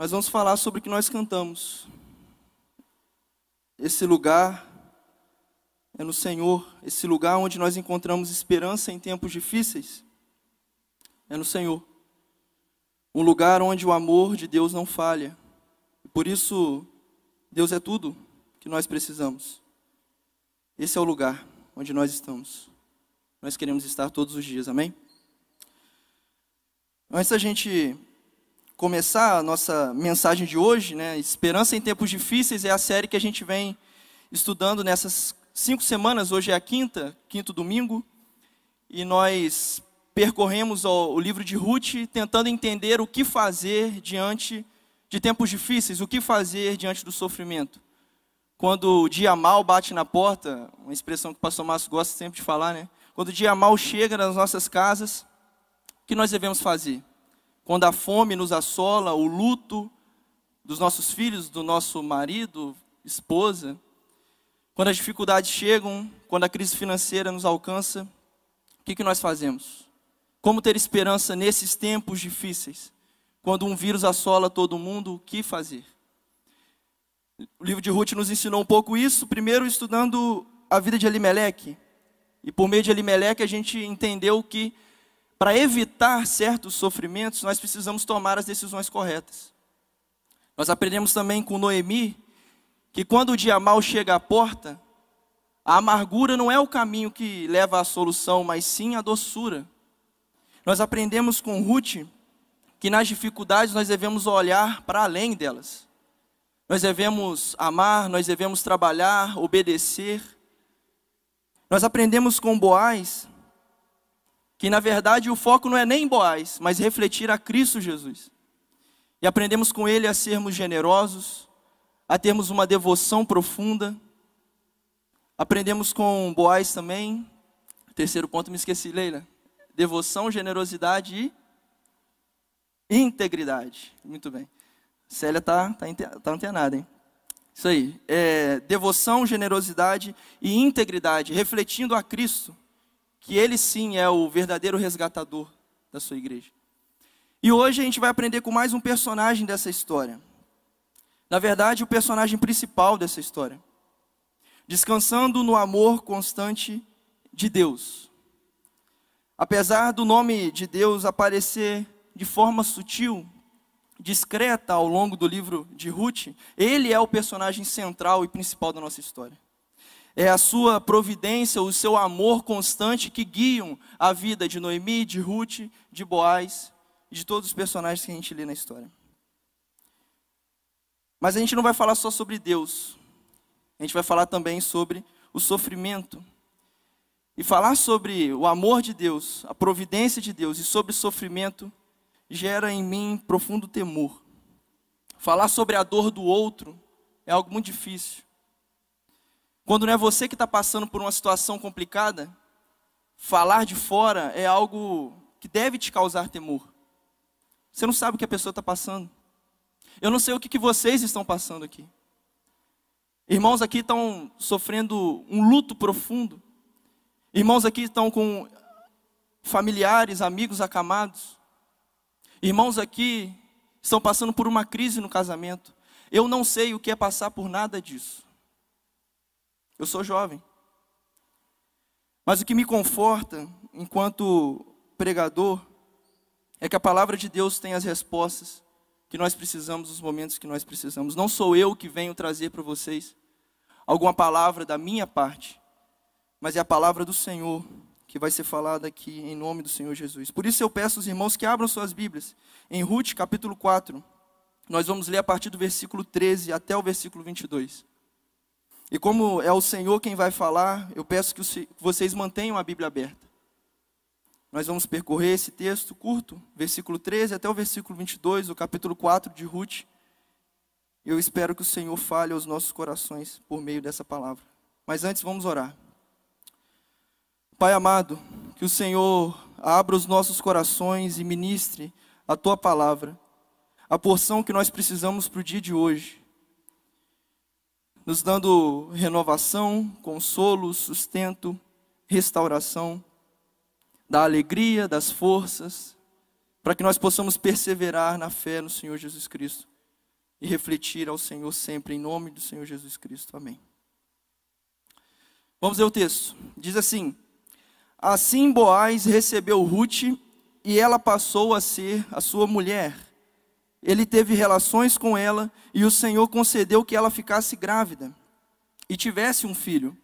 nós vamos falar sobre o que nós cantamos. Esse lugar é no Senhor, esse lugar onde nós encontramos esperança em tempos difíceis, é no Senhor. Um lugar onde o amor de Deus não falha. Por isso, Deus é tudo que nós precisamos. Esse é o lugar onde nós estamos. Nós queremos estar todos os dias, amém? Antes da gente começar a nossa mensagem de hoje, né, Esperança em Tempos Difíceis é a série que a gente vem estudando nessas cinco semanas. Hoje é a quinta, quinto domingo, e nós percorremos o, o livro de Ruth tentando entender o que fazer diante de tempos difíceis, o que fazer diante do sofrimento. Quando o dia mal bate na porta, uma expressão que o pastor Márcio gosta sempre de falar, né? Quando o dia mal chega nas nossas casas, o que nós devemos fazer? Quando a fome nos assola, o luto dos nossos filhos, do nosso marido, esposa, quando as dificuldades chegam, quando a crise financeira nos alcança, o que, que nós fazemos? Como ter esperança nesses tempos difíceis? Quando um vírus assola todo mundo, o que fazer? O livro de Ruth nos ensinou um pouco isso, primeiro estudando a vida de Elimeleque. E por meio de Elimeleque a gente entendeu que para evitar certos sofrimentos, nós precisamos tomar as decisões corretas. Nós aprendemos também com Noemi que quando o dia mal chega à porta, a amargura não é o caminho que leva à solução, mas sim a doçura. Nós aprendemos com Ruth que nas dificuldades nós devemos olhar para além delas. Nós devemos amar, nós devemos trabalhar, obedecer. Nós aprendemos com Boaz que na verdade o foco não é nem em Boaz, mas refletir a Cristo Jesus. E aprendemos com ele a sermos generosos, a termos uma devoção profunda. Aprendemos com Boaz também. Terceiro ponto, me esqueci, Leila. Devoção, generosidade e integridade. Muito bem. Célia está tá, tá antenada, hein? Isso aí. É, devoção, generosidade e integridade, refletindo a Cristo, que Ele sim é o verdadeiro resgatador da sua igreja. E hoje a gente vai aprender com mais um personagem dessa história. Na verdade, o personagem principal dessa história. Descansando no amor constante de Deus. Apesar do nome de Deus aparecer de forma sutil discreta ao longo do livro de Ruth, ele é o personagem central e principal da nossa história. É a sua providência, o seu amor constante que guiam a vida de Noemi, de Ruth, de Boaz e de todos os personagens que a gente lê na história. Mas a gente não vai falar só sobre Deus, a gente vai falar também sobre o sofrimento. E falar sobre o amor de Deus, a providência de Deus e sobre sofrimento gera em mim profundo temor. Falar sobre a dor do outro é algo muito difícil. Quando não é você que está passando por uma situação complicada, falar de fora é algo que deve te causar temor. Você não sabe o que a pessoa está passando. Eu não sei o que, que vocês estão passando aqui. Irmãos aqui estão sofrendo um luto profundo. Irmãos aqui estão com familiares, amigos acamados. Irmãos aqui estão passando por uma crise no casamento. Eu não sei o que é passar por nada disso. Eu sou jovem. Mas o que me conforta, enquanto pregador, é que a palavra de Deus tem as respostas que nós precisamos nos momentos que nós precisamos. Não sou eu que venho trazer para vocês alguma palavra da minha parte, mas é a palavra do Senhor que vai ser falada aqui em nome do Senhor Jesus. Por isso eu peço aos irmãos que abram suas Bíblias. Em Ruth, capítulo 4, nós vamos ler a partir do versículo 13 até o versículo 22. E como é o Senhor quem vai falar, eu peço que vocês mantenham a Bíblia aberta. Nós vamos percorrer esse texto curto, versículo 13 até o versículo 22, do capítulo 4 de Ruth. Eu espero que o Senhor fale aos nossos corações por meio dessa palavra. Mas antes vamos orar. Pai amado, que o Senhor abra os nossos corações e ministre a tua palavra, a porção que nós precisamos para o dia de hoje, nos dando renovação, consolo, sustento, restauração, da alegria, das forças, para que nós possamos perseverar na fé no Senhor Jesus Cristo e refletir ao Senhor sempre, em nome do Senhor Jesus Cristo. Amém. Vamos ver o texto. Diz assim: Assim Boaz recebeu Ruth e ela passou a ser a sua mulher. Ele teve relações com ela e o Senhor concedeu que ela ficasse grávida e tivesse um filho.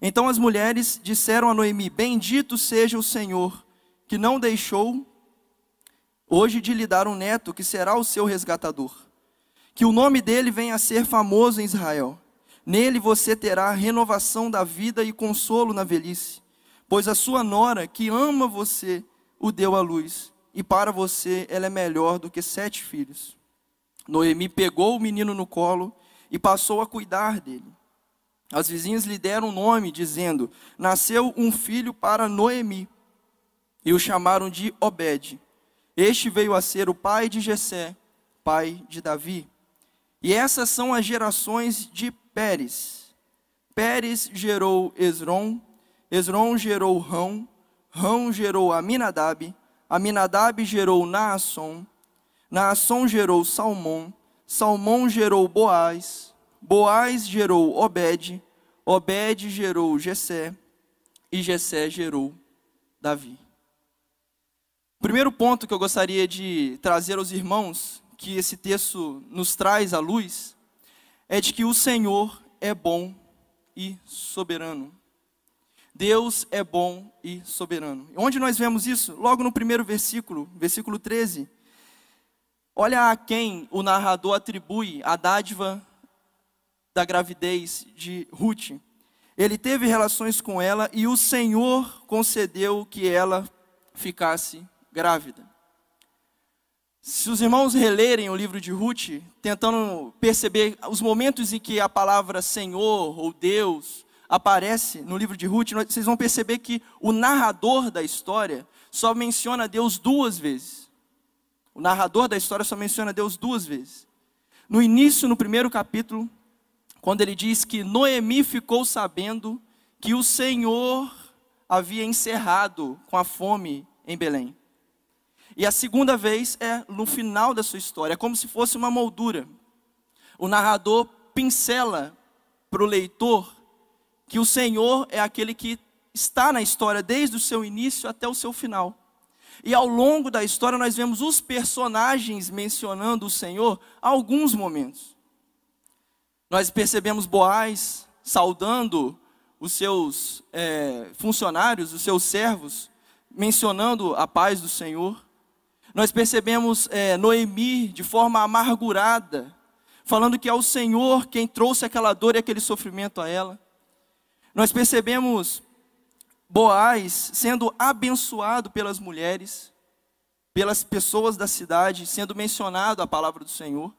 Então as mulheres disseram a Noemi: Bendito seja o Senhor, que não deixou hoje de lhe dar um neto que será o seu resgatador. Que o nome dele venha a ser famoso em Israel. Nele você terá renovação da vida e consolo na velhice pois a sua nora, que ama você, o deu à luz, e para você ela é melhor do que sete filhos. Noemi pegou o menino no colo e passou a cuidar dele. As vizinhas lhe deram um nome, dizendo: Nasceu um filho para Noemi. E o chamaram de Obed. Este veio a ser o pai de Jessé, pai de Davi. E essas são as gerações de Pérez. Pérez gerou Esrom, Esron gerou Rão, Rão gerou Aminadab, Aminadab gerou Naasson, Naasson gerou Salmão, Salmão gerou Boaz, Boaz gerou Obed, Obed gerou Jessé, e Jessé gerou Davi. O primeiro ponto que eu gostaria de trazer aos irmãos, que esse texto nos traz à luz, é de que o Senhor é bom e soberano. Deus é bom e soberano. Onde nós vemos isso? Logo no primeiro versículo, versículo 13. Olha a quem o narrador atribui a dádiva da gravidez de Ruth. Ele teve relações com ela e o Senhor concedeu que ela ficasse grávida. Se os irmãos relerem o livro de Ruth, tentando perceber os momentos em que a palavra Senhor ou Deus aparece no livro de Ruth, vocês vão perceber que o narrador da história só menciona Deus duas vezes. O narrador da história só menciona Deus duas vezes. No início, no primeiro capítulo, quando ele diz que Noemi ficou sabendo que o Senhor havia encerrado com a fome em Belém. E a segunda vez é no final da sua história, é como se fosse uma moldura. O narrador pincela para o leitor que o Senhor é aquele que está na história desde o seu início até o seu final. E ao longo da história nós vemos os personagens mencionando o Senhor alguns momentos. Nós percebemos Boaz saudando os seus é, funcionários, os seus servos, mencionando a paz do Senhor. Nós percebemos é, Noemi de forma amargurada, falando que é o Senhor quem trouxe aquela dor e aquele sofrimento a ela. Nós percebemos Boaz sendo abençoado pelas mulheres, pelas pessoas da cidade, sendo mencionado a palavra do Senhor.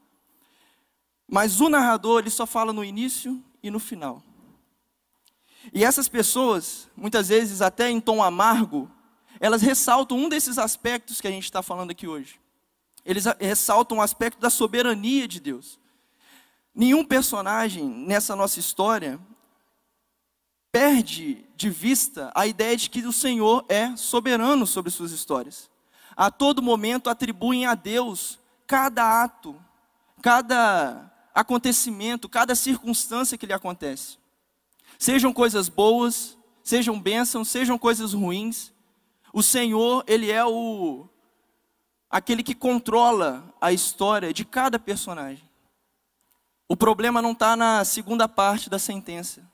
Mas o narrador, ele só fala no início e no final. E essas pessoas, muitas vezes até em tom amargo, elas ressaltam um desses aspectos que a gente está falando aqui hoje. Eles ressaltam o aspecto da soberania de Deus. Nenhum personagem nessa nossa história, perde de vista a ideia de que o Senhor é soberano sobre suas histórias. A todo momento atribuem a Deus cada ato, cada acontecimento, cada circunstância que lhe acontece. Sejam coisas boas, sejam bênçãos, sejam coisas ruins. O Senhor, ele é o aquele que controla a história de cada personagem. O problema não está na segunda parte da sentença.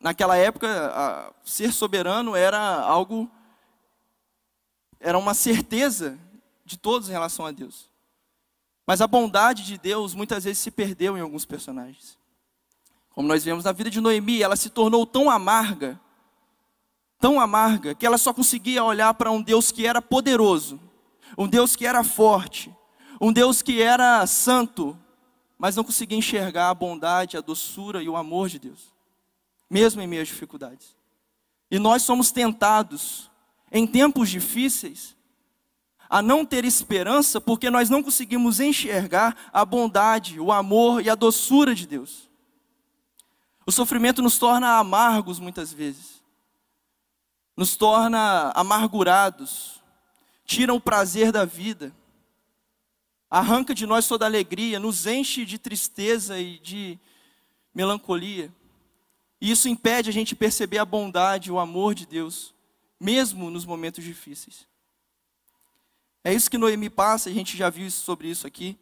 Naquela época, ser soberano era algo, era uma certeza de todos em relação a Deus. Mas a bondade de Deus muitas vezes se perdeu em alguns personagens. Como nós vemos na vida de Noemi, ela se tornou tão amarga, tão amarga, que ela só conseguia olhar para um Deus que era poderoso, um Deus que era forte, um Deus que era santo, mas não conseguia enxergar a bondade, a doçura e o amor de Deus mesmo em meio às dificuldades. E nós somos tentados, em tempos difíceis, a não ter esperança porque nós não conseguimos enxergar a bondade, o amor e a doçura de Deus. O sofrimento nos torna amargos muitas vezes, nos torna amargurados, tira o prazer da vida. arranca de nós toda alegria, nos enche de tristeza e de melancolia. E isso impede a gente perceber a bondade, o amor de Deus, mesmo nos momentos difíceis. É isso que Noemi passa, a gente já viu sobre isso aqui.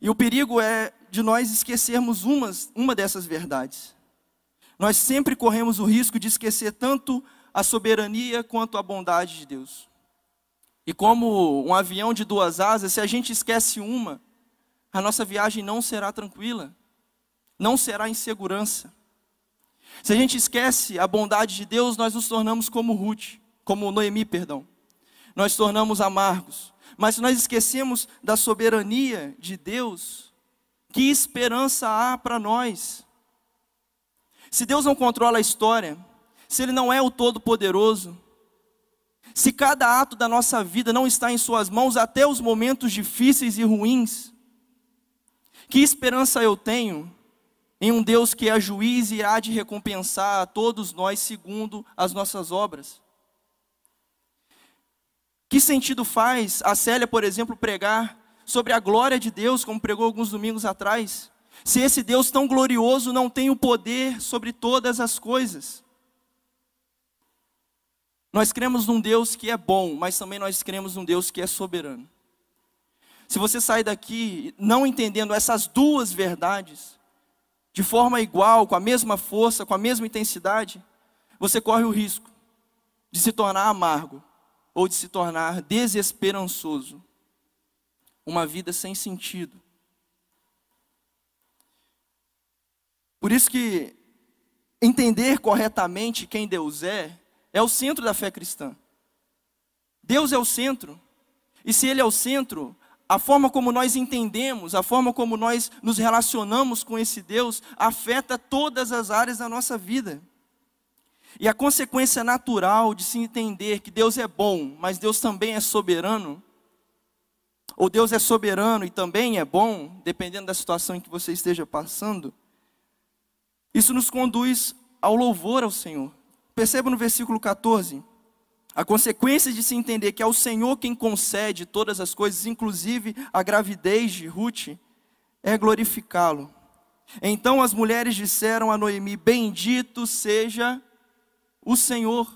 E o perigo é de nós esquecermos umas, uma dessas verdades. Nós sempre corremos o risco de esquecer tanto a soberania quanto a bondade de Deus. E como um avião de duas asas, se a gente esquece uma, a nossa viagem não será tranquila, não será em segurança. Se a gente esquece a bondade de Deus, nós nos tornamos como Ruth, como Noemi, perdão. Nós tornamos amargos. Mas se nós esquecemos da soberania de Deus, que esperança há para nós? Se Deus não controla a história, se Ele não é o Todo-Poderoso, se cada ato da nossa vida não está em Suas mãos, até os momentos difíceis e ruins, que esperança eu tenho em um Deus que é juiz e irá de recompensar a todos nós segundo as nossas obras? Que sentido faz a Célia, por exemplo, pregar sobre a glória de Deus, como pregou alguns domingos atrás, se esse Deus tão glorioso não tem o poder sobre todas as coisas? Nós cremos num Deus que é bom, mas também nós cremos num Deus que é soberano. Se você sair daqui não entendendo essas duas verdades, de forma igual, com a mesma força, com a mesma intensidade, você corre o risco de se tornar amargo ou de se tornar desesperançoso. Uma vida sem sentido. Por isso que entender corretamente quem Deus é é o centro da fé cristã. Deus é o centro. E se Ele é o centro, a forma como nós entendemos, a forma como nós nos relacionamos com esse Deus, afeta todas as áreas da nossa vida. E a consequência natural de se entender que Deus é bom, mas Deus também é soberano, ou Deus é soberano e também é bom, dependendo da situação em que você esteja passando, isso nos conduz ao louvor ao Senhor. Perceba no versículo 14. A consequência de se entender que é o Senhor quem concede todas as coisas, inclusive a gravidez de Ruth, é glorificá-lo. Então as mulheres disseram a Noemi: Bendito seja o Senhor.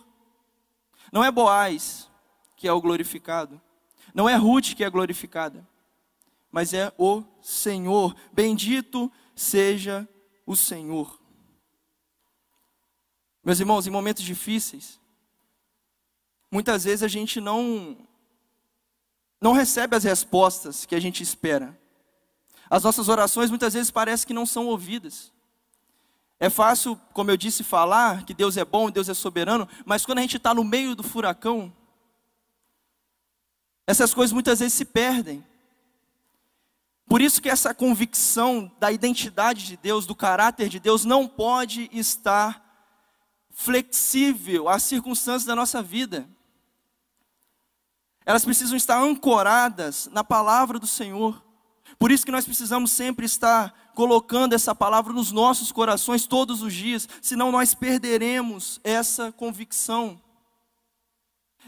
Não é Boaz que é o glorificado, não é Ruth que é glorificada, mas é o Senhor. Bendito seja o Senhor. Meus irmãos, em momentos difíceis, muitas vezes a gente não não recebe as respostas que a gente espera. As nossas orações muitas vezes parecem que não são ouvidas. É fácil, como eu disse, falar que Deus é bom, Deus é soberano, mas quando a gente está no meio do furacão, essas coisas muitas vezes se perdem. Por isso que essa convicção da identidade de Deus, do caráter de Deus, não pode estar flexível às circunstâncias da nossa vida. Elas precisam estar ancoradas na palavra do Senhor. Por isso que nós precisamos sempre estar colocando essa palavra nos nossos corações todos os dias, senão nós perderemos essa convicção.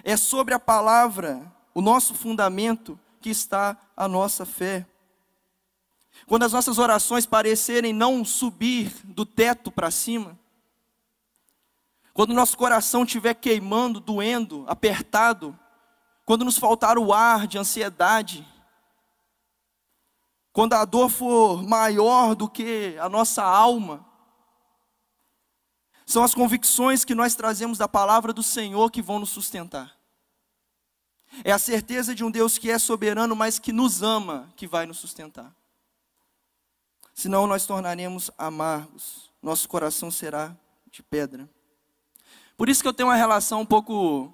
É sobre a palavra, o nosso fundamento, que está a nossa fé. Quando as nossas orações parecerem não subir do teto para cima, quando o nosso coração estiver queimando, doendo, apertado, quando nos faltar o ar de ansiedade, quando a dor for maior do que a nossa alma, são as convicções que nós trazemos da palavra do Senhor que vão nos sustentar. É a certeza de um Deus que é soberano, mas que nos ama, que vai nos sustentar. Senão nós tornaremos amargos, nosso coração será de pedra. Por isso que eu tenho uma relação um pouco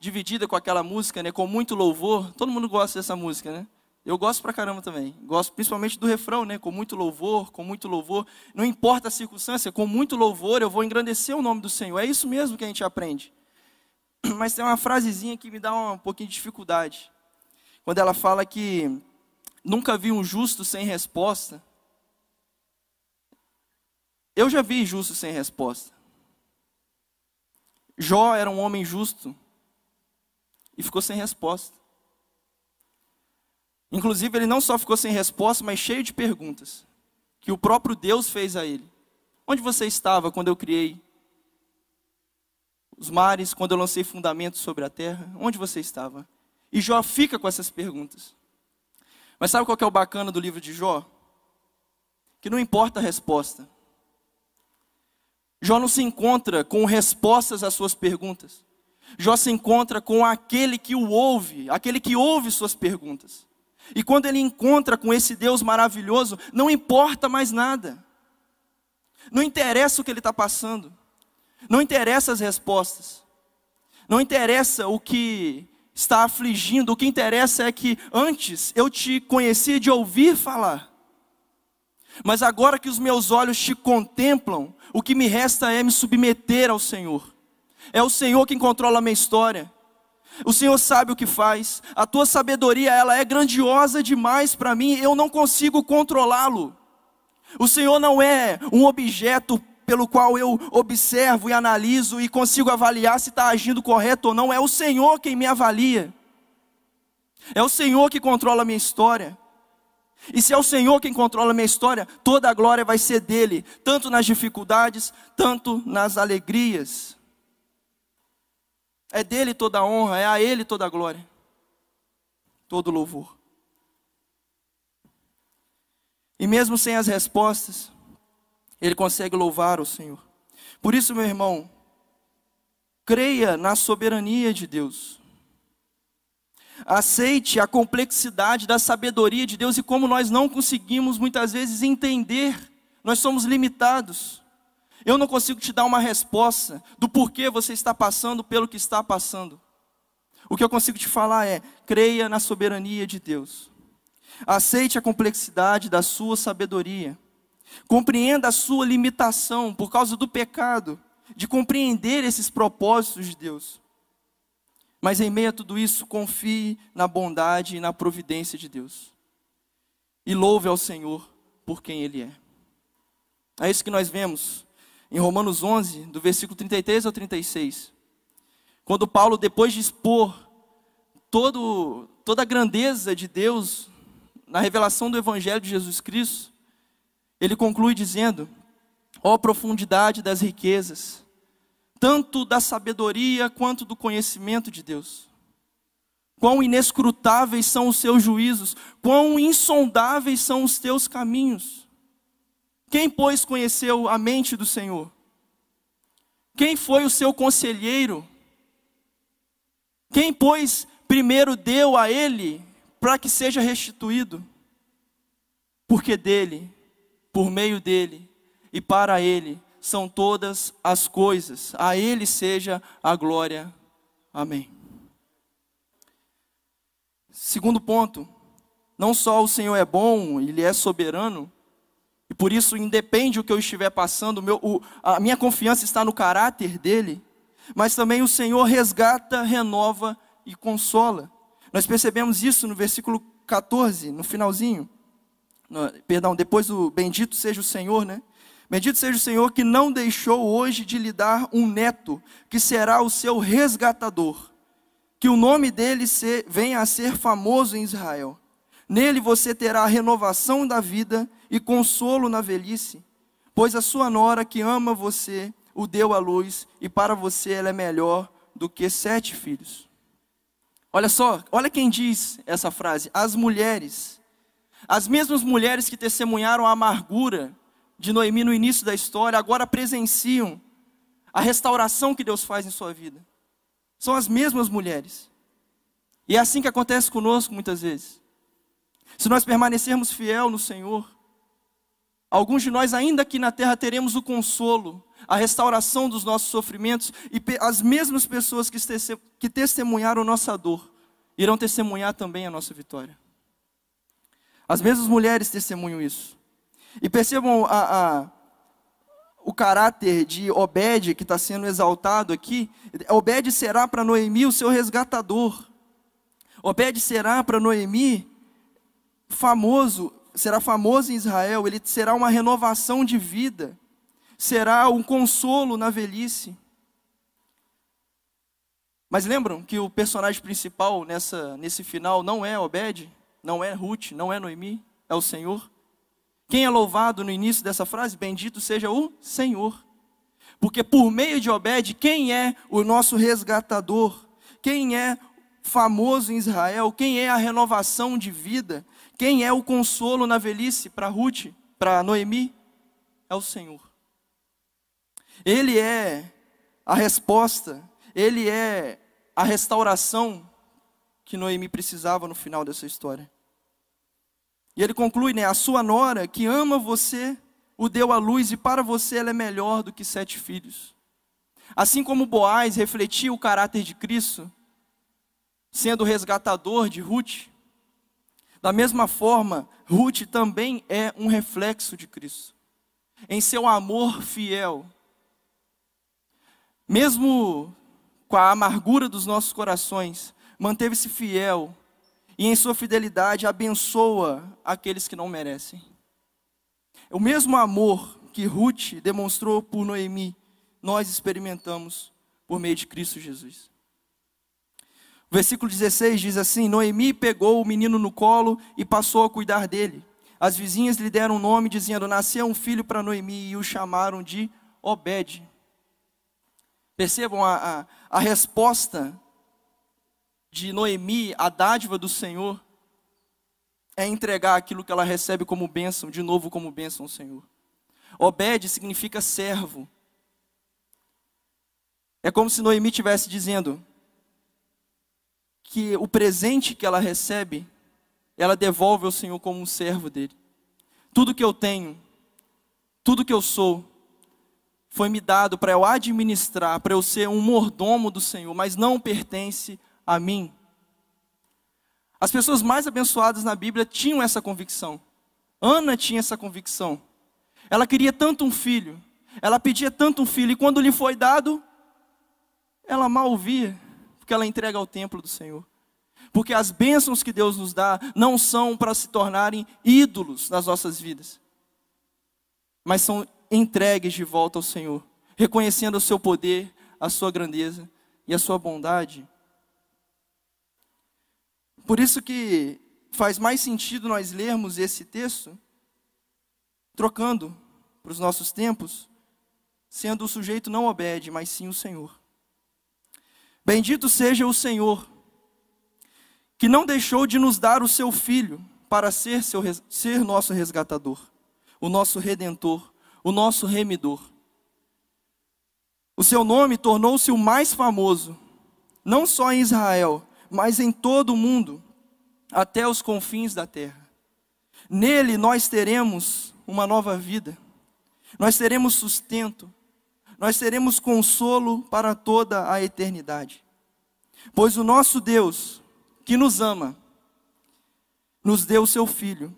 dividida com aquela música, né? Com muito louvor. Todo mundo gosta dessa música, né? Eu gosto pra caramba também. Gosto principalmente do refrão, né? Com muito louvor, com muito louvor. Não importa a circunstância, com muito louvor eu vou engrandecer o nome do Senhor. É isso mesmo que a gente aprende. Mas tem uma frasezinha que me dá um pouquinho de dificuldade. Quando ela fala que nunca vi um justo sem resposta. Eu já vi justo sem resposta. Jó era um homem justo e ficou sem resposta. Inclusive, ele não só ficou sem resposta, mas cheio de perguntas que o próprio Deus fez a ele. Onde você estava quando eu criei os mares, quando eu lancei fundamentos sobre a terra? Onde você estava? E Jó fica com essas perguntas. Mas sabe qual é o bacana do livro de Jó? Que não importa a resposta. Jó não se encontra com respostas às suas perguntas. Jó se encontra com aquele que o ouve, aquele que ouve suas perguntas. E quando ele encontra com esse Deus maravilhoso, não importa mais nada. Não interessa o que ele está passando. Não interessa as respostas. Não interessa o que está afligindo. O que interessa é que antes eu te conhecia de ouvir falar. Mas agora que os meus olhos te contemplam, o que me resta é me submeter ao Senhor. É o Senhor quem controla a minha história. O Senhor sabe o que faz. A tua sabedoria, ela é grandiosa demais para mim, eu não consigo controlá-lo. O Senhor não é um objeto pelo qual eu observo e analiso e consigo avaliar se está agindo correto ou não. É o Senhor quem me avalia. É o Senhor que controla a minha história. E se é o Senhor quem controla a minha história, toda a glória vai ser dele, tanto nas dificuldades, tanto nas alegrias. É dele toda a honra, é a ele toda a glória, todo louvor. E mesmo sem as respostas, ele consegue louvar o Senhor. Por isso, meu irmão, creia na soberania de Deus. Aceite a complexidade da sabedoria de Deus e como nós não conseguimos muitas vezes entender, nós somos limitados. Eu não consigo te dar uma resposta do porquê você está passando pelo que está passando. O que eu consigo te falar é: creia na soberania de Deus. Aceite a complexidade da sua sabedoria. Compreenda a sua limitação por causa do pecado, de compreender esses propósitos de Deus. Mas em meio a tudo isso, confie na bondade e na providência de Deus. E louve ao Senhor por quem Ele é. É isso que nós vemos em Romanos 11, do versículo 33 ao 36. Quando Paulo, depois de expor todo, toda a grandeza de Deus na revelação do Evangelho de Jesus Cristo, ele conclui dizendo: Ó oh, profundidade das riquezas, tanto da sabedoria quanto do conhecimento de Deus. Quão inescrutáveis são os seus juízos, quão insondáveis são os teus caminhos. Quem, pois, conheceu a mente do Senhor? Quem foi o seu conselheiro? Quem, pois, primeiro deu a ele para que seja restituído? Porque dele, por meio dele e para ele são todas as coisas. A ele seja a glória. Amém. Segundo ponto, não só o Senhor é bom, ele é soberano, e por isso, independe o que eu estiver passando, meu, o, a minha confiança está no caráter dele, mas também o Senhor resgata, renova e consola. Nós percebemos isso no versículo 14, no finalzinho. No, perdão, depois do bendito seja o Senhor, né? Bendito seja o Senhor que não deixou hoje de lhe dar um neto, que será o seu resgatador. Que o nome dele se, venha a ser famoso em Israel. Nele você terá a renovação da vida e consolo na velhice, pois a sua nora que ama você o deu à luz e para você ela é melhor do que sete filhos. Olha só, olha quem diz essa frase: as mulheres, as mesmas mulheres que testemunharam a amargura de Noemi no início da história, agora presenciam a restauração que Deus faz em sua vida. São as mesmas mulheres. E é assim que acontece conosco muitas vezes. Se nós permanecermos fiel no Senhor, alguns de nós ainda aqui na terra teremos o consolo, a restauração dos nossos sofrimentos e as mesmas pessoas que testemunharam nossa dor irão testemunhar também a nossa vitória. As mesmas mulheres testemunham isso. E percebam a, a, o caráter de Obed que está sendo exaltado aqui. Obed será para Noemi o seu resgatador. Obed será para Noemi famoso, será famoso em Israel, ele será uma renovação de vida, será um consolo na velhice. Mas lembram que o personagem principal nessa, nesse final não é Obed, Não é Ruth, não é Noemi, é o Senhor. Quem é louvado no início dessa frase? Bendito seja o Senhor. Porque por meio de Obed, quem é o nosso resgatador? Quem é famoso em Israel? Quem é a renovação de vida? Quem é o consolo na velhice para Ruth, para Noemi? É o Senhor. Ele é a resposta, ele é a restauração que Noemi precisava no final dessa história. E ele conclui, né? A sua nora que ama você o deu à luz e para você ela é melhor do que sete filhos. Assim como Boaz refletia o caráter de Cristo, sendo resgatador de Ruth, da mesma forma, Ruth também é um reflexo de Cristo. Em seu amor fiel, mesmo com a amargura dos nossos corações, manteve-se fiel e em sua fidelidade abençoa aqueles que não merecem. O mesmo amor que Ruth demonstrou por Noemi, nós experimentamos por meio de Cristo Jesus. O versículo 16 diz assim: Noemi pegou o menino no colo e passou a cuidar dele. As vizinhas lhe deram um nome, dizendo: Nasceu um filho para Noemi, e o chamaram de Obed. Percebam a, a, a resposta de Noemi, a dádiva do Senhor, é entregar aquilo que ela recebe como bênção, de novo como bênção ao Senhor. Obed significa servo. É como se Noemi estivesse dizendo que o presente que ela recebe, ela devolve ao Senhor como um servo dele. Tudo que eu tenho, tudo que eu sou, foi me dado para eu administrar, para eu ser um mordomo do Senhor, mas não pertence a mim. As pessoas mais abençoadas na Bíblia tinham essa convicção. Ana tinha essa convicção. Ela queria tanto um filho, ela pedia tanto um filho, e quando lhe foi dado, ela mal via, porque ela entrega ao templo do Senhor. Porque as bênçãos que Deus nos dá não são para se tornarem ídolos nas nossas vidas, mas são entregues de volta ao Senhor, reconhecendo o seu poder, a sua grandeza e a sua bondade. Por isso que faz mais sentido nós lermos esse texto trocando para os nossos tempos, sendo o sujeito não obede, mas sim o Senhor. Bendito seja o Senhor, que não deixou de nos dar o seu Filho para ser, seu, ser nosso resgatador, o nosso redentor, o nosso remidor. O seu nome tornou-se o mais famoso, não só em Israel, mas em todo o mundo, até os confins da terra. Nele nós teremos uma nova vida, nós teremos sustento, nós teremos consolo para toda a eternidade. Pois o nosso Deus, que nos ama, nos deu o seu Filho,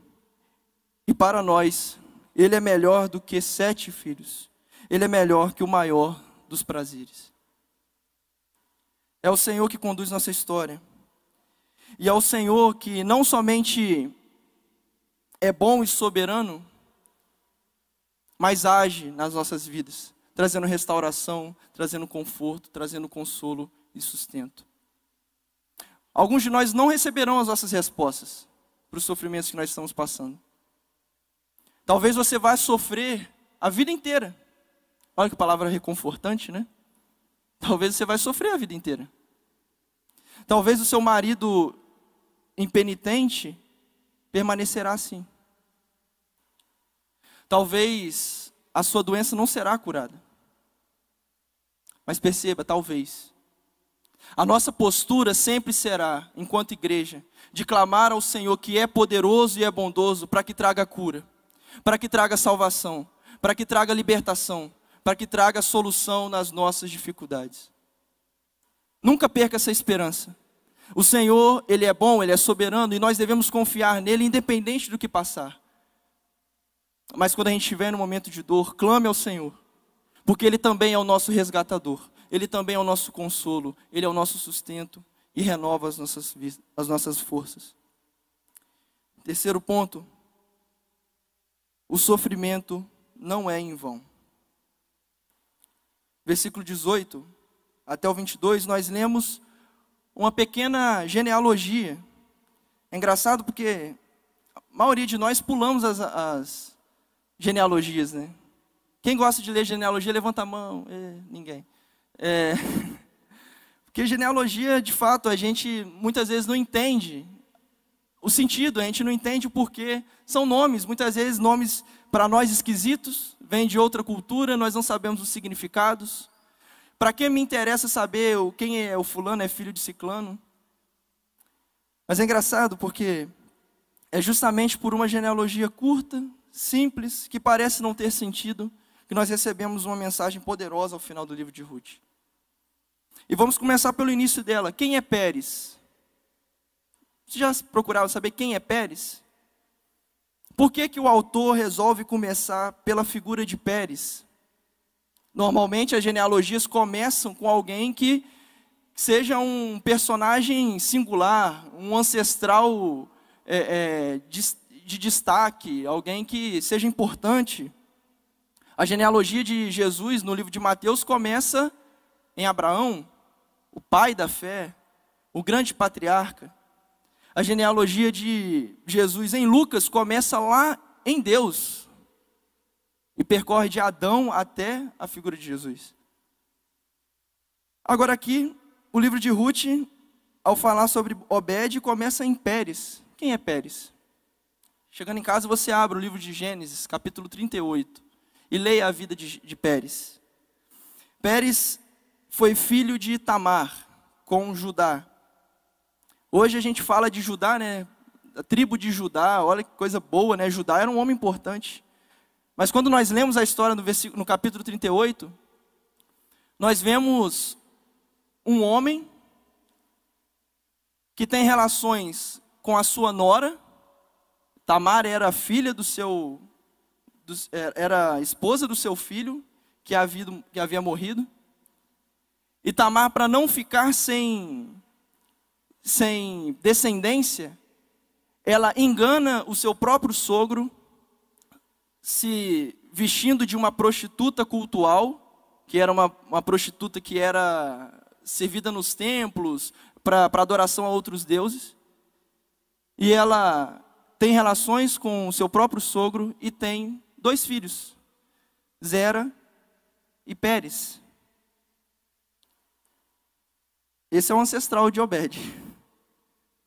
e para nós ele é melhor do que sete filhos. Ele é melhor que o maior dos prazeres. É o Senhor que conduz nossa história. E é o Senhor que não somente é bom e soberano, mas age nas nossas vidas, trazendo restauração, trazendo conforto, trazendo consolo e sustento. Alguns de nós não receberão as nossas respostas para os sofrimentos que nós estamos passando. Talvez você vá sofrer a vida inteira. Olha que palavra reconfortante, né? Talvez você vai sofrer a vida inteira. Talvez o seu marido impenitente permanecerá assim. Talvez a sua doença não será curada. Mas perceba, talvez. A nossa postura sempre será, enquanto igreja, de clamar ao Senhor que é poderoso e é bondoso para que traga cura para que traga salvação, para que traga libertação, para que traga solução nas nossas dificuldades. Nunca perca essa esperança. O Senhor, Ele é bom, Ele é soberano e nós devemos confiar nele, independente do que passar. Mas quando a gente estiver no momento de dor, clame ao Senhor, porque Ele também é o nosso resgatador, Ele também é o nosso consolo, Ele é o nosso sustento e renova as nossas, as nossas forças. Terceiro ponto, o sofrimento não é em vão. Versículo 18 até o 22, nós lemos uma pequena genealogia É engraçado porque a maioria de nós pulamos as, as genealogias, né? Quem gosta de ler genealogia, levanta a mão. É, ninguém. É, porque genealogia, de fato, a gente muitas vezes não entende o sentido, a gente não entende o porquê. São nomes, muitas vezes nomes para nós esquisitos, vêm de outra cultura, nós não sabemos os significados. Para quem me interessa saber quem é o fulano é filho de ciclano? Mas é engraçado porque é justamente por uma genealogia curta, simples, que parece não ter sentido, que nós recebemos uma mensagem poderosa ao final do livro de Ruth. E vamos começar pelo início dela. Quem é Pérez? Você já procurava saber quem é Pérez? Por que, que o autor resolve começar pela figura de Pérez? Normalmente as genealogias começam com alguém que seja um personagem singular, um ancestral é, é, de destaque, alguém que seja importante. A genealogia de Jesus no livro de Mateus começa em Abraão, o pai da fé, o grande patriarca. A genealogia de Jesus em Lucas começa lá em Deus e percorre de Adão até a figura de Jesus. Agora aqui, o livro de Ruth, ao falar sobre Obed, começa em Pérez. Quem é Pérez? Chegando em casa, você abre o livro de Gênesis, capítulo 38, e leia a vida de, de Pérez. Pérez foi filho de Tamar, com Judá. Hoje a gente fala de Judá, né? A tribo de Judá, olha que coisa boa, né? Judá era um homem importante. Mas quando nós lemos a história no, versículo, no capítulo 38, nós vemos um homem que tem relações com a sua nora. Tamar era filha do seu, do, era esposa do seu filho que havia, que havia morrido. E Tamar, para não ficar sem sem descendência, ela engana o seu próprio sogro, se vestindo de uma prostituta cultual, que era uma, uma prostituta que era servida nos templos para adoração a outros deuses. E ela tem relações com o seu próprio sogro e tem dois filhos, Zera e Pérez. Esse é o ancestral de Obed.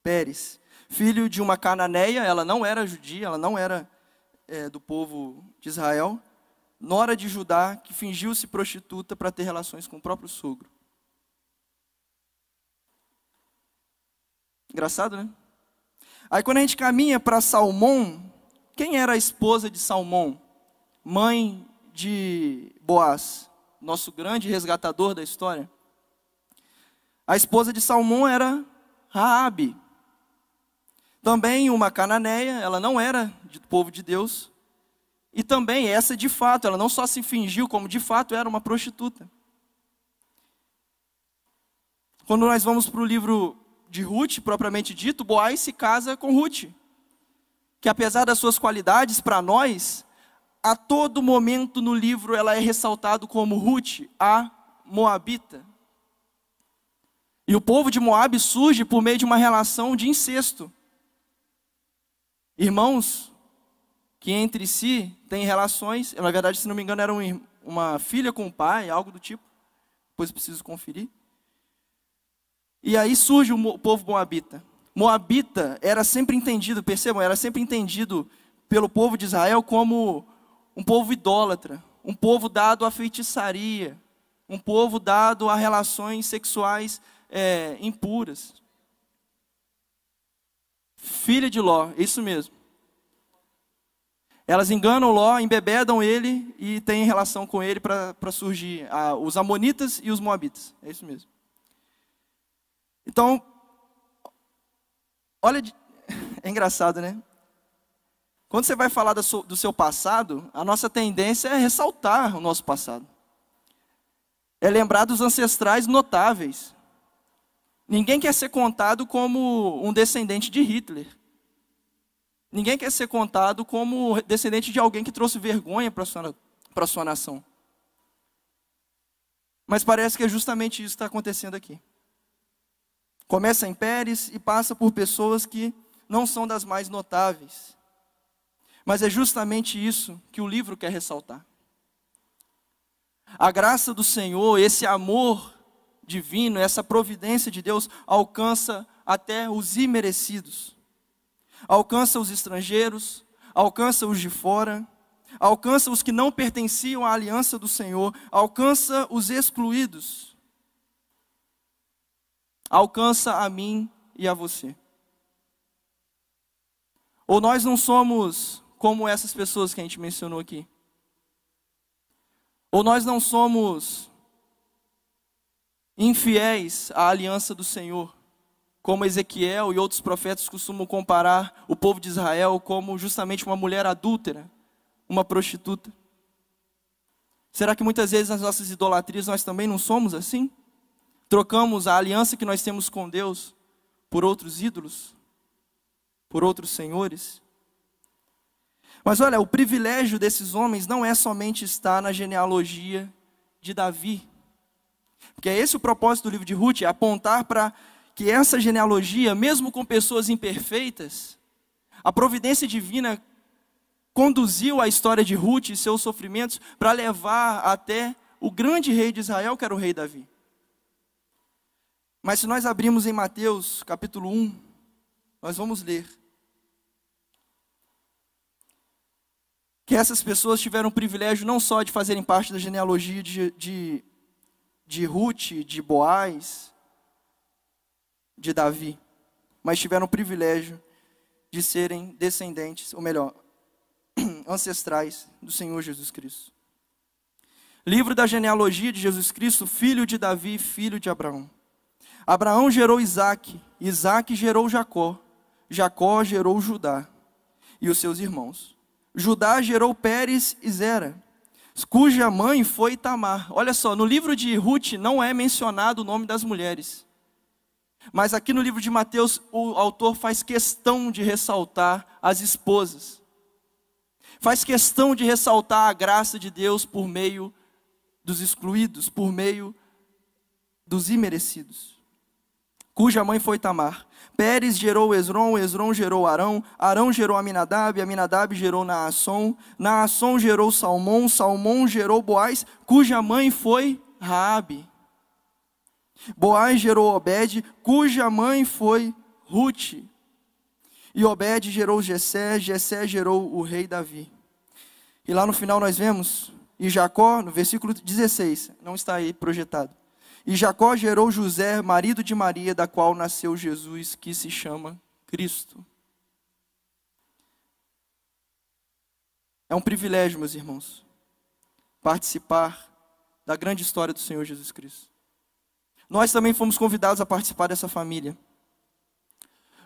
Pérez, filho de uma cananeia, ela não era judia, ela não era é, do povo de Israel, nora de Judá, que fingiu-se prostituta para ter relações com o próprio sogro. Engraçado, né? Aí quando a gente caminha para Salmão, quem era a esposa de Salmão? Mãe de Boaz, nosso grande resgatador da história. A esposa de Salmão era Raabe, também uma cananeia, ela não era do povo de Deus. E também essa de fato, ela não só se fingiu, como de fato era uma prostituta. Quando nós vamos para o livro de Ruth, propriamente dito, Boaz se casa com Ruth. Que apesar das suas qualidades para nós, a todo momento no livro ela é ressaltado como Ruth, a Moabita. E o povo de Moab surge por meio de uma relação de incesto. Irmãos que entre si têm relações, na verdade, se não me engano, era uma filha com o pai, algo do tipo. Depois preciso conferir. E aí surge o povo moabita. Moabita era sempre entendido, percebam, era sempre entendido pelo povo de Israel como um povo idólatra, um povo dado à feitiçaria, um povo dado a relações sexuais é, impuras filha de Ló, isso mesmo. Elas enganam Ló, embebedam ele e têm relação com ele para surgir os amonitas e os moabitas. É isso mesmo. Então, olha, é engraçado, né? Quando você vai falar do seu, do seu passado, a nossa tendência é ressaltar o nosso passado. É lembrar dos ancestrais notáveis. Ninguém quer ser contado como um descendente de Hitler. Ninguém quer ser contado como descendente de alguém que trouxe vergonha para a sua, sua nação. Mas parece que é justamente isso que está acontecendo aqui. Começa em Pérez e passa por pessoas que não são das mais notáveis. Mas é justamente isso que o livro quer ressaltar. A graça do Senhor, esse amor divino, essa providência de Deus alcança até os imerecidos. Alcança os estrangeiros, alcança os de fora, alcança os que não pertenciam à aliança do Senhor, alcança os excluídos. Alcança a mim e a você. Ou nós não somos como essas pessoas que a gente mencionou aqui. Ou nós não somos infiéis à aliança do Senhor, como Ezequiel e outros profetas costumam comparar o povo de Israel como justamente uma mulher adúltera, uma prostituta. Será que muitas vezes nas nossas idolatrias nós também não somos assim? Trocamos a aliança que nós temos com Deus por outros ídolos, por outros senhores? Mas olha, o privilégio desses homens não é somente estar na genealogia de Davi. Porque é esse o propósito do livro de Ruth, é apontar para que essa genealogia, mesmo com pessoas imperfeitas, a providência divina conduziu a história de Ruth e seus sofrimentos para levar até o grande rei de Israel, que era o rei Davi. Mas se nós abrimos em Mateus capítulo 1, nós vamos ler que essas pessoas tiveram o privilégio não só de fazerem parte da genealogia de, de, de Ruth, de Boaz, de Davi, mas tiveram o privilégio de serem descendentes, ou melhor, ancestrais do Senhor Jesus Cristo. Livro da genealogia de Jesus Cristo, filho de Davi, filho de Abraão. Abraão gerou Isaac, Isaac gerou Jacó, Jacó gerou Judá e os seus irmãos. Judá gerou Pérez e Zera, cuja mãe foi Tamar. Olha só, no livro de Ruth não é mencionado o nome das mulheres. Mas aqui no livro de Mateus, o autor faz questão de ressaltar as esposas. Faz questão de ressaltar a graça de Deus por meio dos excluídos, por meio dos imerecidos. Cuja mãe foi Tamar. Pérez gerou Esron, Esron gerou Arão, Arão gerou Aminadab, Aminadab gerou Naasson, Naasson gerou Salmão, Salmão gerou Boaz, cuja mãe foi Raabe. Boaz gerou Obed, cuja mãe foi Ruth. E Obed gerou Jessé, Jessé gerou o rei Davi. E lá no final nós vemos, e Jacó, no versículo 16, não está aí projetado. E Jacó gerou José, marido de Maria, da qual nasceu Jesus, que se chama Cristo. É um privilégio, meus irmãos, participar da grande história do Senhor Jesus Cristo. Nós também fomos convidados a participar dessa família.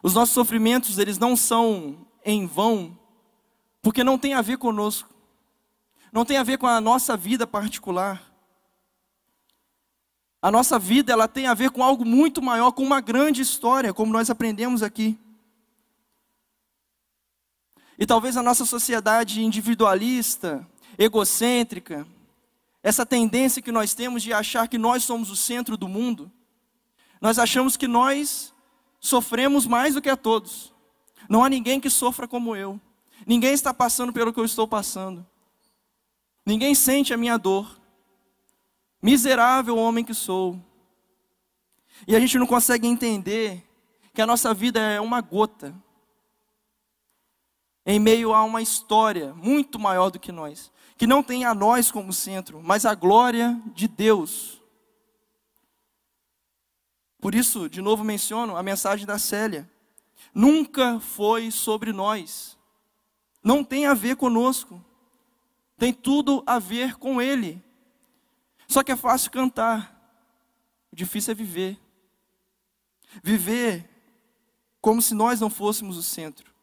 Os nossos sofrimentos, eles não são em vão, porque não tem a ver conosco. Não tem a ver com a nossa vida particular. A nossa vida ela tem a ver com algo muito maior, com uma grande história, como nós aprendemos aqui. E talvez a nossa sociedade individualista, egocêntrica, essa tendência que nós temos de achar que nós somos o centro do mundo, nós achamos que nós sofremos mais do que a todos. Não há ninguém que sofra como eu. Ninguém está passando pelo que eu estou passando. Ninguém sente a minha dor. Miserável homem que sou. E a gente não consegue entender que a nossa vida é uma gota em meio a uma história muito maior do que nós, que não tem a nós como centro, mas a glória de Deus. Por isso, de novo menciono a mensagem da Célia. Nunca foi sobre nós. Não tem a ver conosco. Tem tudo a ver com Ele. Só que é fácil cantar, o difícil é viver. Viver como se nós não fôssemos o centro,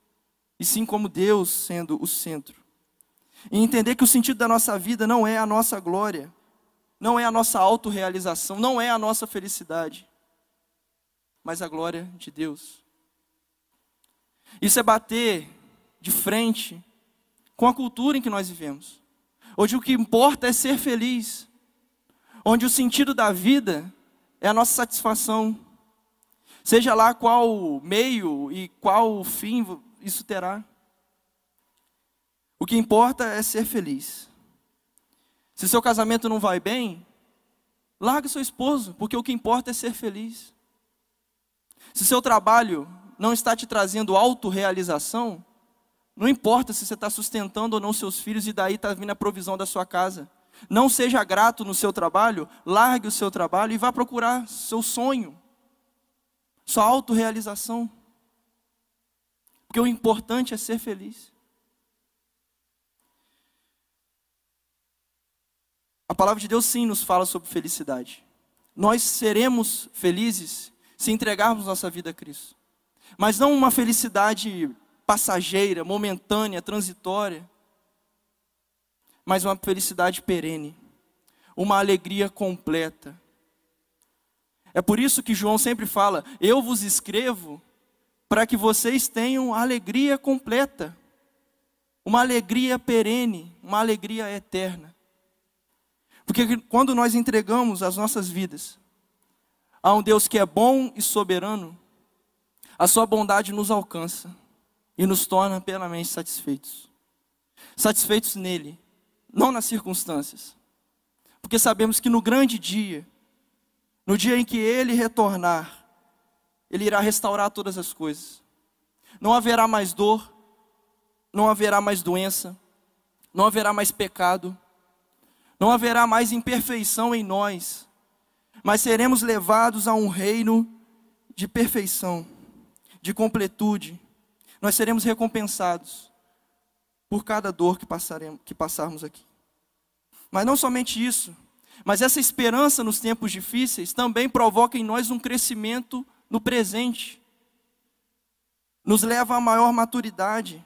e sim como Deus sendo o centro. E entender que o sentido da nossa vida não é a nossa glória, não é a nossa autorrealização, não é a nossa felicidade, mas a glória de Deus. Isso é bater de frente com a cultura em que nós vivemos. Hoje o que importa é ser feliz onde o sentido da vida é a nossa satisfação. Seja lá qual meio e qual fim isso terá. O que importa é ser feliz. Se seu casamento não vai bem, larga seu esposo, porque o que importa é ser feliz. Se seu trabalho não está te trazendo autorrealização, não importa se você está sustentando ou não seus filhos e daí está vindo a provisão da sua casa. Não seja grato no seu trabalho, largue o seu trabalho e vá procurar seu sonho, sua autorrealização. Porque o importante é ser feliz. A palavra de Deus sim nos fala sobre felicidade. Nós seremos felizes se entregarmos nossa vida a Cristo. Mas não uma felicidade passageira, momentânea, transitória, mas uma felicidade perene, uma alegria completa. É por isso que João sempre fala: Eu vos escrevo para que vocês tenham alegria completa, uma alegria perene, uma alegria eterna. Porque quando nós entregamos as nossas vidas a um Deus que é bom e soberano, a sua bondade nos alcança e nos torna plenamente satisfeitos. Satisfeitos nele, não nas circunstâncias. Porque sabemos que no grande dia, no dia em que ele retornar, ele irá restaurar todas as coisas. Não haverá mais dor, não haverá mais doença, não haverá mais pecado, não haverá mais imperfeição em nós, mas seremos levados a um reino de perfeição, de completude. Nós seremos recompensados por cada dor que, passaremos, que passarmos aqui. Mas não somente isso, mas essa esperança nos tempos difíceis também provoca em nós um crescimento no presente, nos leva a maior maturidade.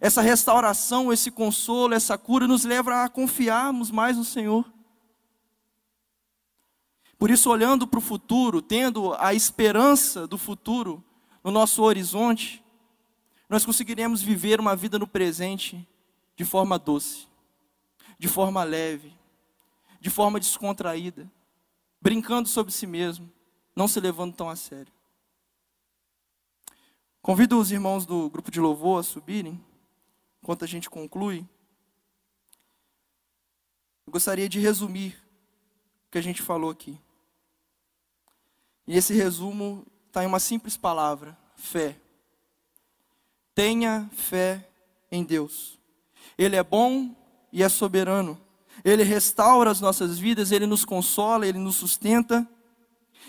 Essa restauração, esse consolo, essa cura nos leva a confiarmos mais no Senhor. Por isso, olhando para o futuro, tendo a esperança do futuro no nosso horizonte, nós conseguiremos viver uma vida no presente de forma doce, de forma leve, de forma descontraída, brincando sobre si mesmo, não se levando tão a sério. Convido os irmãos do grupo de louvor a subirem enquanto a gente conclui, eu gostaria de resumir o que a gente falou aqui. E esse resumo está em uma simples palavra: fé. Tenha fé em Deus. Ele é bom e é soberano. Ele restaura as nossas vidas, ele nos consola, ele nos sustenta.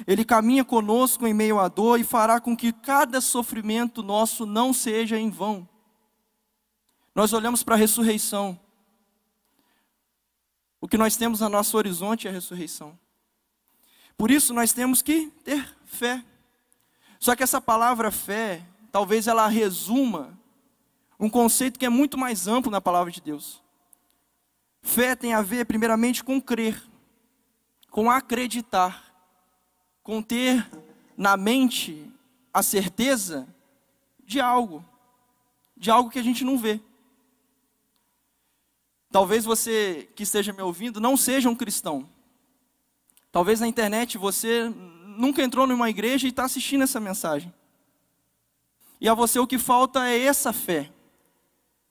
Ele caminha conosco em meio à dor e fará com que cada sofrimento nosso não seja em vão. Nós olhamos para a ressurreição. O que nós temos a nosso horizonte é a ressurreição. Por isso nós temos que ter fé. Só que essa palavra fé, talvez ela resuma um conceito que é muito mais amplo na palavra de Deus. Fé tem a ver, primeiramente, com crer, com acreditar, com ter na mente a certeza de algo, de algo que a gente não vê. Talvez você que esteja me ouvindo não seja um cristão. Talvez na internet você nunca entrou numa igreja e está assistindo essa mensagem. E a você o que falta é essa fé.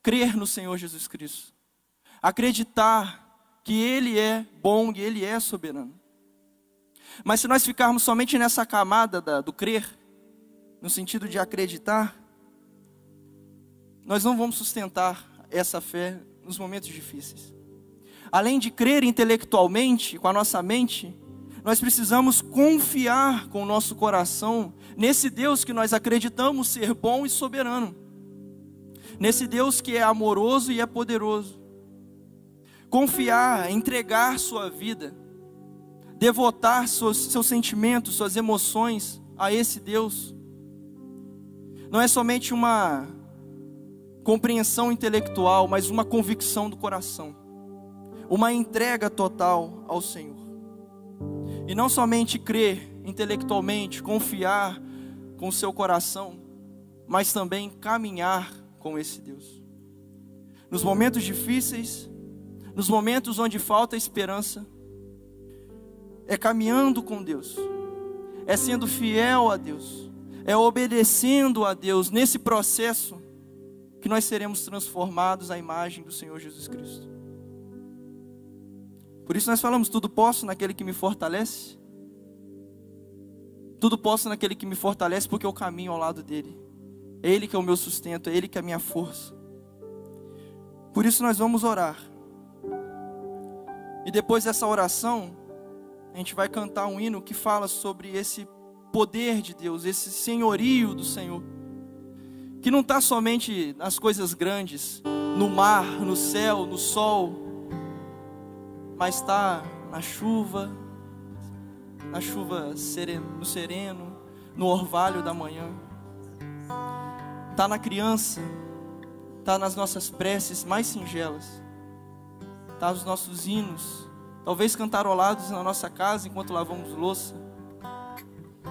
Crer no Senhor Jesus Cristo. Acreditar que Ele é bom e Ele é soberano. Mas se nós ficarmos somente nessa camada da, do crer, no sentido de acreditar, nós não vamos sustentar essa fé nos momentos difíceis. Além de crer intelectualmente, com a nossa mente, nós precisamos confiar com o nosso coração nesse Deus que nós acreditamos ser bom e soberano, nesse Deus que é amoroso e é poderoso. Confiar, entregar sua vida, devotar seus, seus sentimentos, suas emoções a esse Deus, não é somente uma compreensão intelectual, mas uma convicção do coração, uma entrega total ao Senhor. E não somente crer intelectualmente, confiar com o seu coração, mas também caminhar com esse Deus. Nos momentos difíceis, nos momentos onde falta esperança, é caminhando com Deus, é sendo fiel a Deus, é obedecendo a Deus nesse processo que nós seremos transformados à imagem do Senhor Jesus Cristo. Por isso nós falamos: tudo posso naquele que me fortalece. Tudo posso naquele que me fortalece, porque eu caminho ao lado dele. É Ele que é o meu sustento, é Ele que é a minha força. Por isso nós vamos orar. E depois dessa oração, a gente vai cantar um hino que fala sobre esse poder de Deus, esse senhorio do Senhor. Que não está somente nas coisas grandes, no mar, no céu, no sol, mas está na chuva, na chuva sereno, no sereno, no orvalho da manhã. Está na criança, está nas nossas preces mais singelas, está nos nossos hinos, talvez cantarolados na nossa casa enquanto lavamos louça.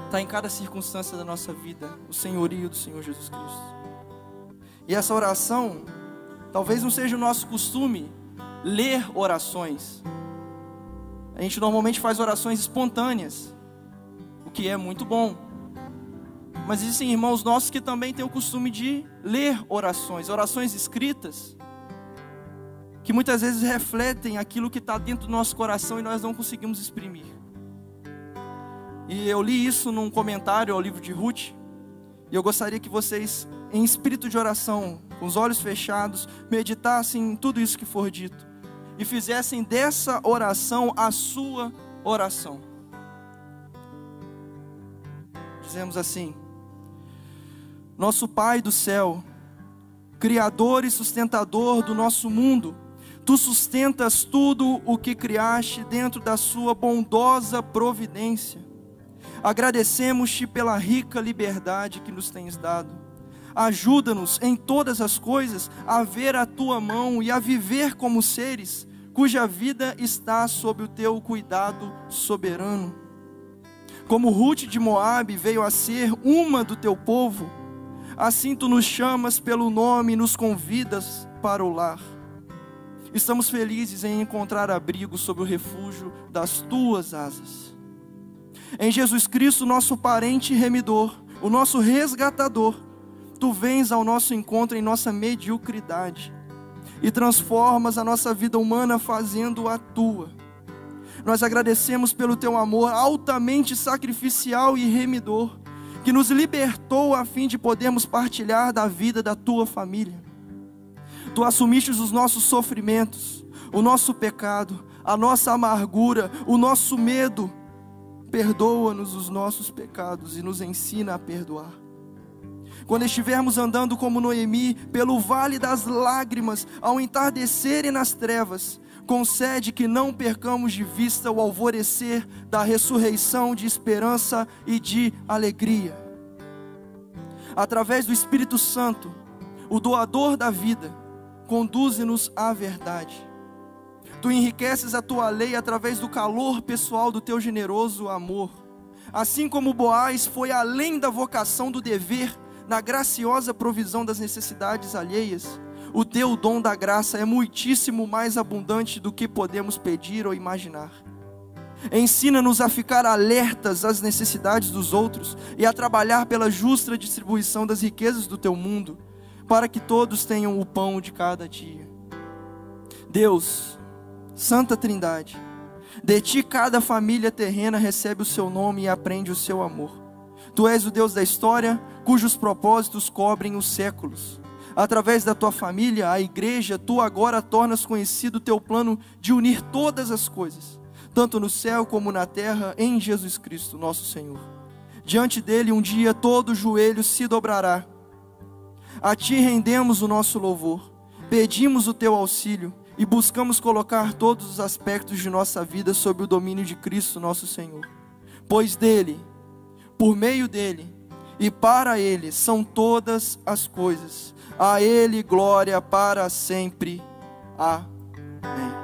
Está em cada circunstância da nossa vida, o senhorio do Senhor Jesus Cristo. E essa oração, talvez não seja o nosso costume ler orações, a gente normalmente faz orações espontâneas, o que é muito bom. Mas existem irmãos nossos que também têm o costume de ler orações, orações escritas, que muitas vezes refletem aquilo que está dentro do nosso coração e nós não conseguimos exprimir. E eu li isso num comentário ao livro de Ruth, e eu gostaria que vocês, em espírito de oração, com os olhos fechados, meditassem em tudo isso que for dito e fizessem dessa oração a sua oração. Dizemos assim: Nosso Pai do céu, Criador e sustentador do nosso mundo, Tu sustentas tudo o que criaste dentro da Sua bondosa providência. Agradecemos-te pela rica liberdade que nos tens dado. Ajuda-nos em todas as coisas a ver a tua mão e a viver como seres cuja vida está sob o teu cuidado soberano. Como Ruth de Moabe veio a ser uma do teu povo, assim tu nos chamas pelo nome e nos convidas para o lar. Estamos felizes em encontrar abrigo sob o refúgio das tuas asas. Em Jesus Cristo, nosso parente remidor, o nosso resgatador, tu vens ao nosso encontro em nossa mediocridade e transformas a nossa vida humana fazendo a tua. Nós agradecemos pelo teu amor altamente sacrificial e remidor, que nos libertou a fim de podermos partilhar da vida da tua família. Tu assumiste os nossos sofrimentos, o nosso pecado, a nossa amargura, o nosso medo. Perdoa-nos os nossos pecados e nos ensina a perdoar. Quando estivermos andando como Noemi pelo vale das lágrimas, ao entardecer e nas trevas, concede que não percamos de vista o alvorecer da ressurreição de esperança e de alegria. Através do Espírito Santo, o doador da vida, conduze-nos à verdade. Tu enriqueces a tua lei através do calor pessoal do teu generoso amor. Assim como Boaz foi além da vocação do dever na graciosa provisão das necessidades alheias, o teu dom da graça é muitíssimo mais abundante do que podemos pedir ou imaginar. Ensina-nos a ficar alertas às necessidades dos outros e a trabalhar pela justa distribuição das riquezas do teu mundo, para que todos tenham o pão de cada dia. Deus, Santa Trindade, de ti cada família terrena recebe o seu nome e aprende o seu amor. Tu és o Deus da história, cujos propósitos cobrem os séculos. Através da tua família, a igreja, tu agora tornas conhecido o teu plano de unir todas as coisas, tanto no céu como na terra, em Jesus Cristo, nosso Senhor. Diante dele, um dia todo joelho se dobrará. A ti rendemos o nosso louvor, pedimos o teu auxílio e buscamos colocar todos os aspectos de nossa vida sob o domínio de Cristo, nosso Senhor. Pois dele, por meio dele e para ele são todas as coisas. A ele glória para sempre. Amém.